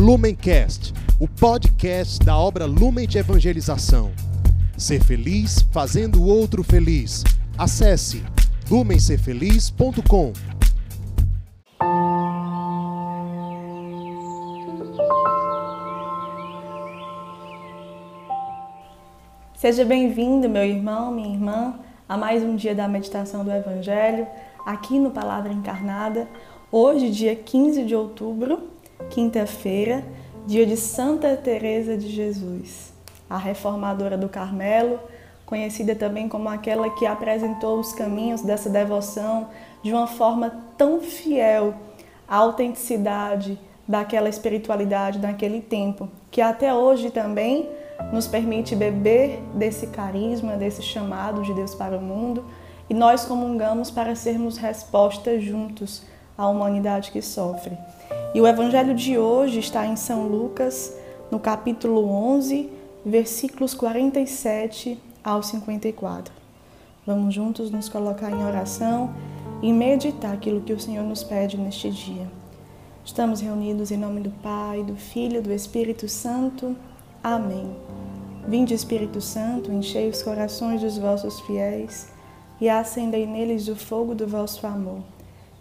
Lumencast, o podcast da obra Lumen de Evangelização. Ser feliz fazendo o outro feliz. Acesse lumencerfeliz.com. Seja bem-vindo, meu irmão, minha irmã, a mais um dia da meditação do Evangelho, aqui no Palavra Encarnada. Hoje, dia 15 de outubro, quinta-feira, dia de Santa Teresa de Jesus, a reformadora do Carmelo, conhecida também como aquela que apresentou os caminhos dessa devoção de uma forma tão fiel à autenticidade daquela espiritualidade naquele tempo, que até hoje também nos permite beber desse carisma, desse chamado de Deus para o mundo, e nós comungamos para sermos resposta juntos à humanidade que sofre. E o evangelho de hoje está em São Lucas, no capítulo 11, versículos 47 ao 54. Vamos juntos nos colocar em oração e meditar aquilo que o Senhor nos pede neste dia. Estamos reunidos em nome do Pai, do Filho e do Espírito Santo. Amém. Vinde, Espírito Santo, enchei os corações dos vossos fiéis e acendei neles o fogo do vosso amor.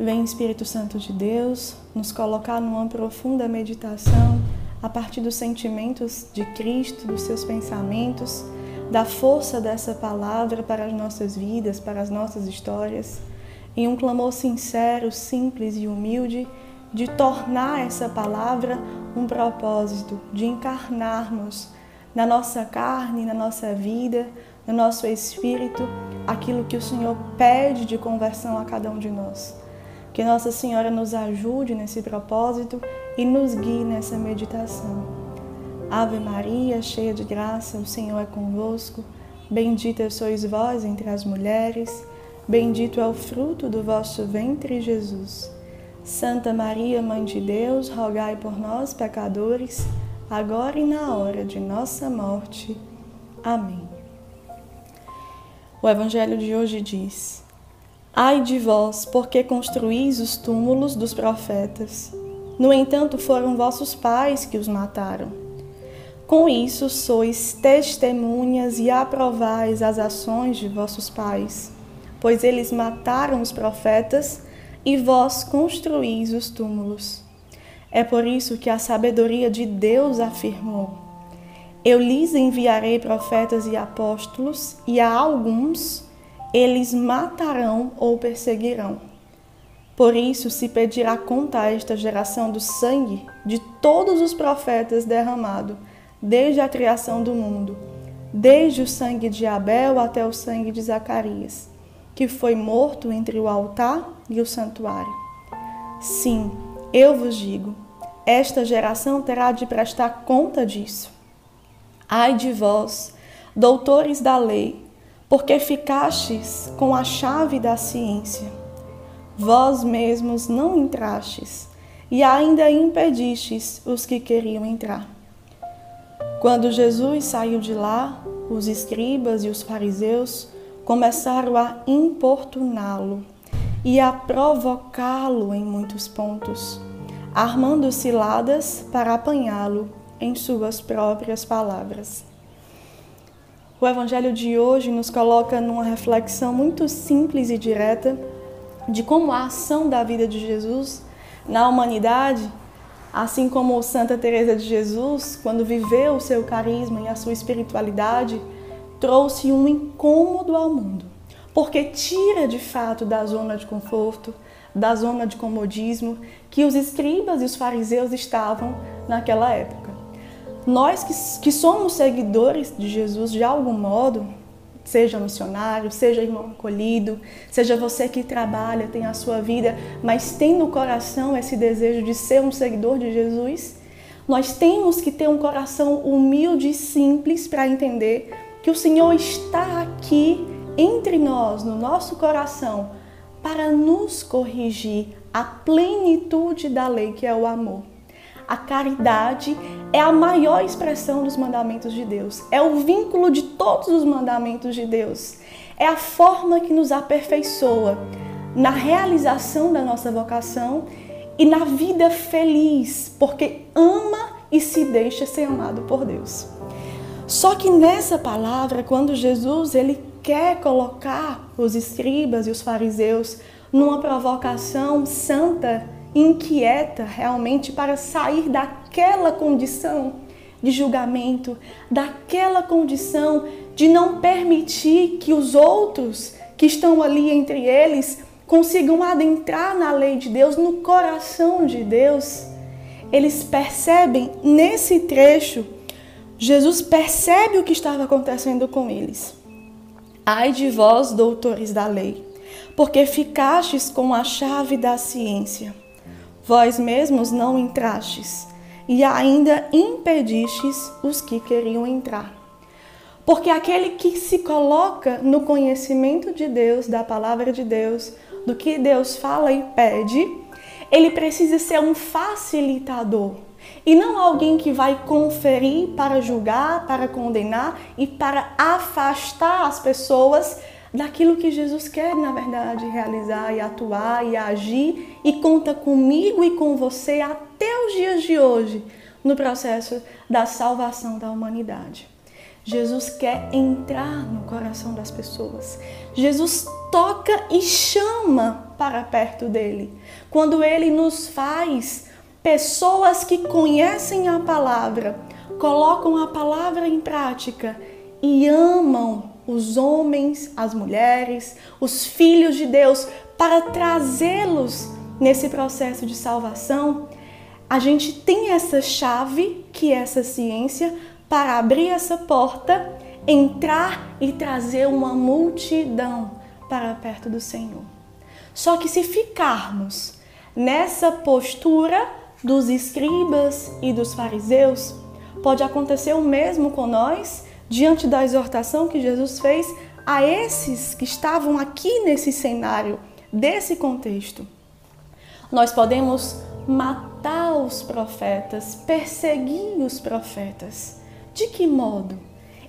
Vem, Espírito Santo de Deus, nos colocar numa profunda meditação a partir dos sentimentos de Cristo, dos seus pensamentos, da força dessa palavra para as nossas vidas, para as nossas histórias, em um clamor sincero, simples e humilde de tornar essa palavra um propósito, de encarnarmos na nossa carne, na nossa vida, no nosso espírito, aquilo que o Senhor pede de conversão a cada um de nós. Que Nossa Senhora nos ajude nesse propósito e nos guie nessa meditação. Ave Maria, cheia de graça, o Senhor é convosco. Bendita sois vós entre as mulheres, bendito é o fruto do vosso ventre, Jesus. Santa Maria, Mãe de Deus, rogai por nós, pecadores, agora e na hora de nossa morte. Amém. O Evangelho de hoje diz: Ai de vós, porque construís os túmulos dos profetas. No entanto, foram vossos pais que os mataram. Com isso, sois testemunhas e aprovais as ações de vossos pais, pois eles mataram os profetas e vós construís os túmulos. É por isso que a sabedoria de Deus afirmou: Eu lhes enviarei profetas e apóstolos, e a alguns eles matarão ou perseguirão. Por isso se pedirá conta a esta geração do sangue de todos os profetas derramado, desde a criação do mundo, desde o sangue de Abel até o sangue de Zacarias, que foi morto entre o altar e o santuário. Sim, eu vos digo, esta geração terá de prestar conta disso. Ai de vós, doutores da lei, porque ficastes com a chave da ciência. Vós mesmos não entrastes, e ainda impedistes os que queriam entrar. Quando Jesus saiu de lá, os escribas e os fariseus começaram a importuná-lo e a provocá-lo em muitos pontos, armando ciladas para apanhá-lo em suas próprias palavras. O Evangelho de hoje nos coloca numa reflexão muito simples e direta de como a ação da vida de Jesus na humanidade, assim como Santa Teresa de Jesus, quando viveu o seu carisma e a sua espiritualidade, trouxe um incômodo ao mundo porque tira de fato da zona de conforto, da zona de comodismo que os escribas e os fariseus estavam naquela época. Nós que, que somos seguidores de Jesus de algum modo, seja missionário, seja irmão acolhido, seja você que trabalha, tem a sua vida, mas tem no coração esse desejo de ser um seguidor de Jesus, Nós temos que ter um coração humilde e simples para entender que o Senhor está aqui entre nós, no nosso coração, para nos corrigir a plenitude da lei, que é o amor. A caridade é a maior expressão dos mandamentos de Deus, é o vínculo de todos os mandamentos de Deus, é a forma que nos aperfeiçoa na realização da nossa vocação e na vida feliz, porque ama e se deixa ser amado por Deus. Só que nessa palavra, quando Jesus ele quer colocar os escribas e os fariseus numa provocação santa, inquieta realmente para sair daquela condição de julgamento, daquela condição de não permitir que os outros que estão ali entre eles consigam adentrar na lei de Deus, no coração de Deus. Eles percebem nesse trecho, Jesus percebe o que estava acontecendo com eles. Ai de vós, doutores da lei, porque ficastes com a chave da ciência. Vós mesmos não entrastes, e ainda impedistes os que queriam entrar. Porque aquele que se coloca no conhecimento de Deus, da palavra de Deus, do que Deus fala e pede, ele precisa ser um facilitador e não alguém que vai conferir para julgar, para condenar e para afastar as pessoas daquilo que Jesus quer, na verdade, realizar e atuar e agir e conta comigo e com você até os dias de hoje no processo da salvação da humanidade. Jesus quer entrar no coração das pessoas. Jesus toca e chama para perto dele. Quando ele nos faz Pessoas que conhecem a palavra, colocam a palavra em prática e amam os homens, as mulheres, os filhos de Deus para trazê-los nesse processo de salvação. A gente tem essa chave, que é essa ciência, para abrir essa porta, entrar e trazer uma multidão para perto do Senhor. Só que se ficarmos nessa postura dos escribas e dos fariseus, pode acontecer o mesmo com nós diante da exortação que Jesus fez a esses que estavam aqui nesse cenário, desse contexto. Nós podemos matar os profetas, perseguir os profetas. De que modo?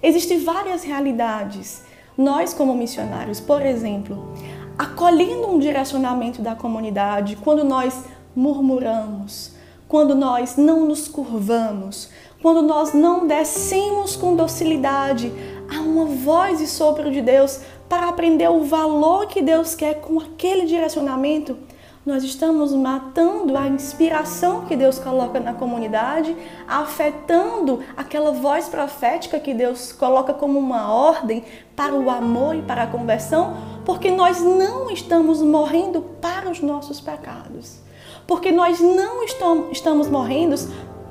Existem várias realidades. Nós, como missionários, por exemplo, acolhendo um direcionamento da comunidade, quando nós murmuramos, quando nós não nos curvamos, quando nós não descemos com docilidade a uma voz e sopro de Deus para aprender o valor que Deus quer com aquele direcionamento, nós estamos matando a inspiração que Deus coloca na comunidade, afetando aquela voz profética que Deus coloca como uma ordem para o amor e para a conversão, porque nós não estamos morrendo para os nossos pecados porque nós não estamos morrendo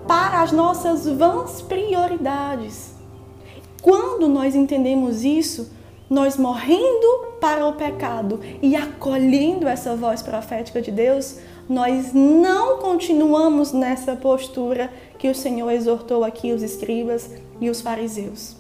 para as nossas vãs prioridades. Quando nós entendemos isso, nós morrendo para o pecado e acolhendo essa voz profética de Deus, nós não continuamos nessa postura que o Senhor exortou aqui os escribas e os fariseus.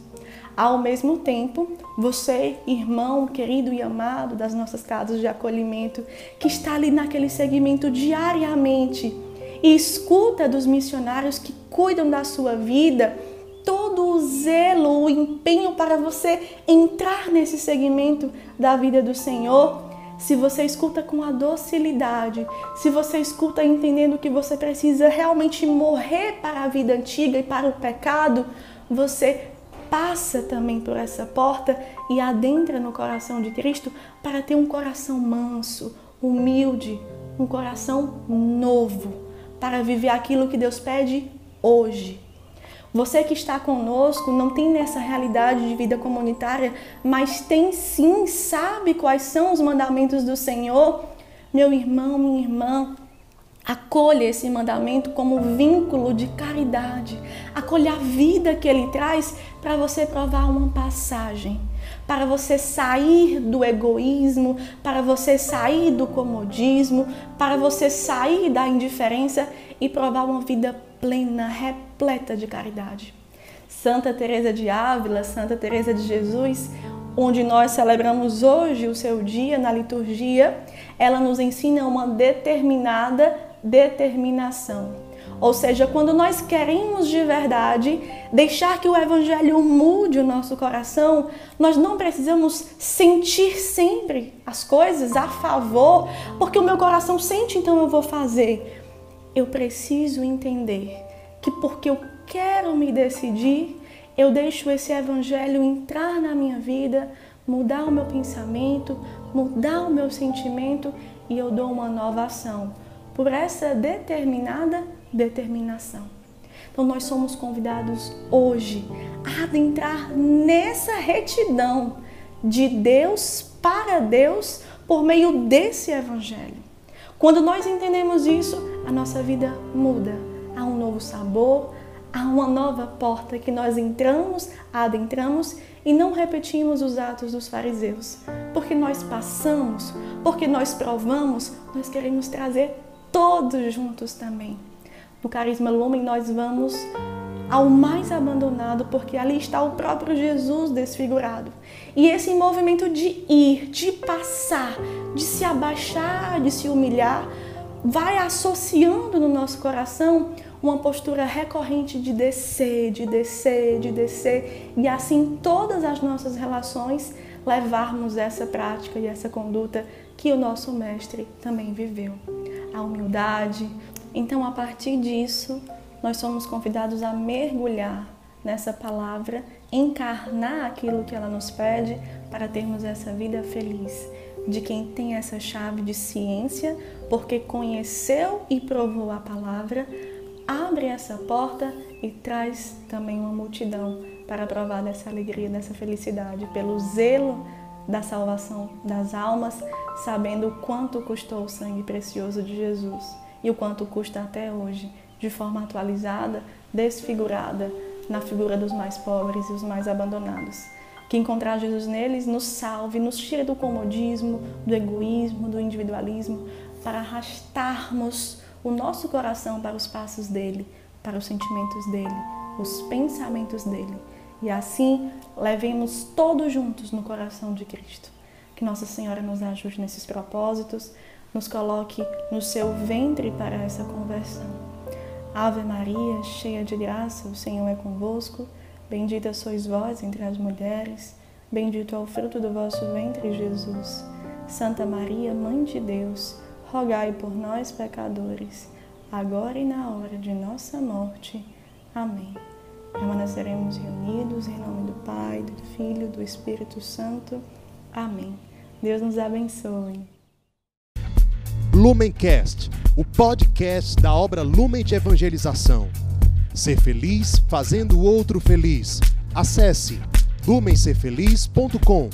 Ao mesmo tempo, você, irmão querido e amado das nossas casas de acolhimento, que está ali naquele segmento diariamente e escuta dos missionários que cuidam da sua vida, todo o zelo, o empenho para você entrar nesse segmento da vida do Senhor, se você escuta com a docilidade, se você escuta entendendo que você precisa realmente morrer para a vida antiga e para o pecado, você passa também por essa porta e adentra no coração de Cristo para ter um coração manso, humilde, um coração novo, para viver aquilo que Deus pede hoje. Você que está conosco não tem nessa realidade de vida comunitária, mas tem sim, sabe quais são os mandamentos do Senhor. Meu irmão, minha irmã, Acolha esse mandamento como vínculo de caridade. Acolha a vida que ele traz para você provar uma passagem, para você sair do egoísmo, para você sair do comodismo, para você sair da indiferença e provar uma vida plena, repleta de caridade. Santa Teresa de Ávila, Santa Teresa de Jesus, onde nós celebramos hoje o seu dia na liturgia, ela nos ensina uma determinada determinação. Ou seja, quando nós queremos de verdade deixar que o Evangelho mude o nosso coração, nós não precisamos sentir sempre as coisas a favor, porque o meu coração sente, então eu vou fazer. Eu preciso entender que porque eu quero me decidir, eu deixo esse Evangelho entrar na minha vida, mudar o meu pensamento, mudar o meu sentimento e eu dou uma nova ação por essa determinada determinação. Então, nós somos convidados hoje a adentrar nessa retidão de Deus para Deus por meio desse Evangelho. Quando nós entendemos isso, a nossa vida muda. Há um novo sabor, há uma nova porta que nós entramos, adentramos e não repetimos os atos dos fariseus. Porque nós passamos, porque nós provamos, nós queremos trazer todos juntos também. No Carisma Lumen, nós vamos ao mais abandonado, porque ali está o próprio Jesus desfigurado. E esse movimento de ir, de passar, de se abaixar, de se humilhar, vai associando no nosso coração uma postura recorrente de descer, de descer, de descer, e assim todas as nossas relações levarmos essa prática e essa conduta que o nosso mestre também viveu. A humildade, então, a partir disso, nós somos convidados a mergulhar nessa palavra, encarnar aquilo que ela nos pede para termos essa vida feliz. De quem tem essa chave de ciência, porque conheceu e provou a palavra, abre essa porta e traz também uma multidão para provar dessa alegria, dessa felicidade, pelo zelo da salvação das almas, sabendo quanto custou o sangue precioso de Jesus e o quanto custa até hoje, de forma atualizada, desfigurada na figura dos mais pobres e os mais abandonados. Que encontrar Jesus neles nos salve, nos tire do comodismo, do egoísmo, do individualismo, para arrastarmos o nosso coração para os passos dele, para os sentimentos dele, os pensamentos dele. E assim levemos todos juntos no coração de Cristo. Que Nossa Senhora nos ajude nesses propósitos nos coloque no seu ventre para essa conversão. Ave Maria, cheia de graça, o Senhor é convosco. Bendita sois vós entre as mulheres, bendito é o fruto do vosso ventre, Jesus. Santa Maria, Mãe de Deus, rogai por nós, pecadores, agora e na hora de nossa morte. Amém. Permaneceremos reunidos em nome do Pai, do Filho, do Espírito Santo. Amém. Deus nos abençoe. Lumencast, o podcast da obra Lumen de Evangelização. Ser feliz fazendo o outro feliz. Acesse lumencerfeliz.com.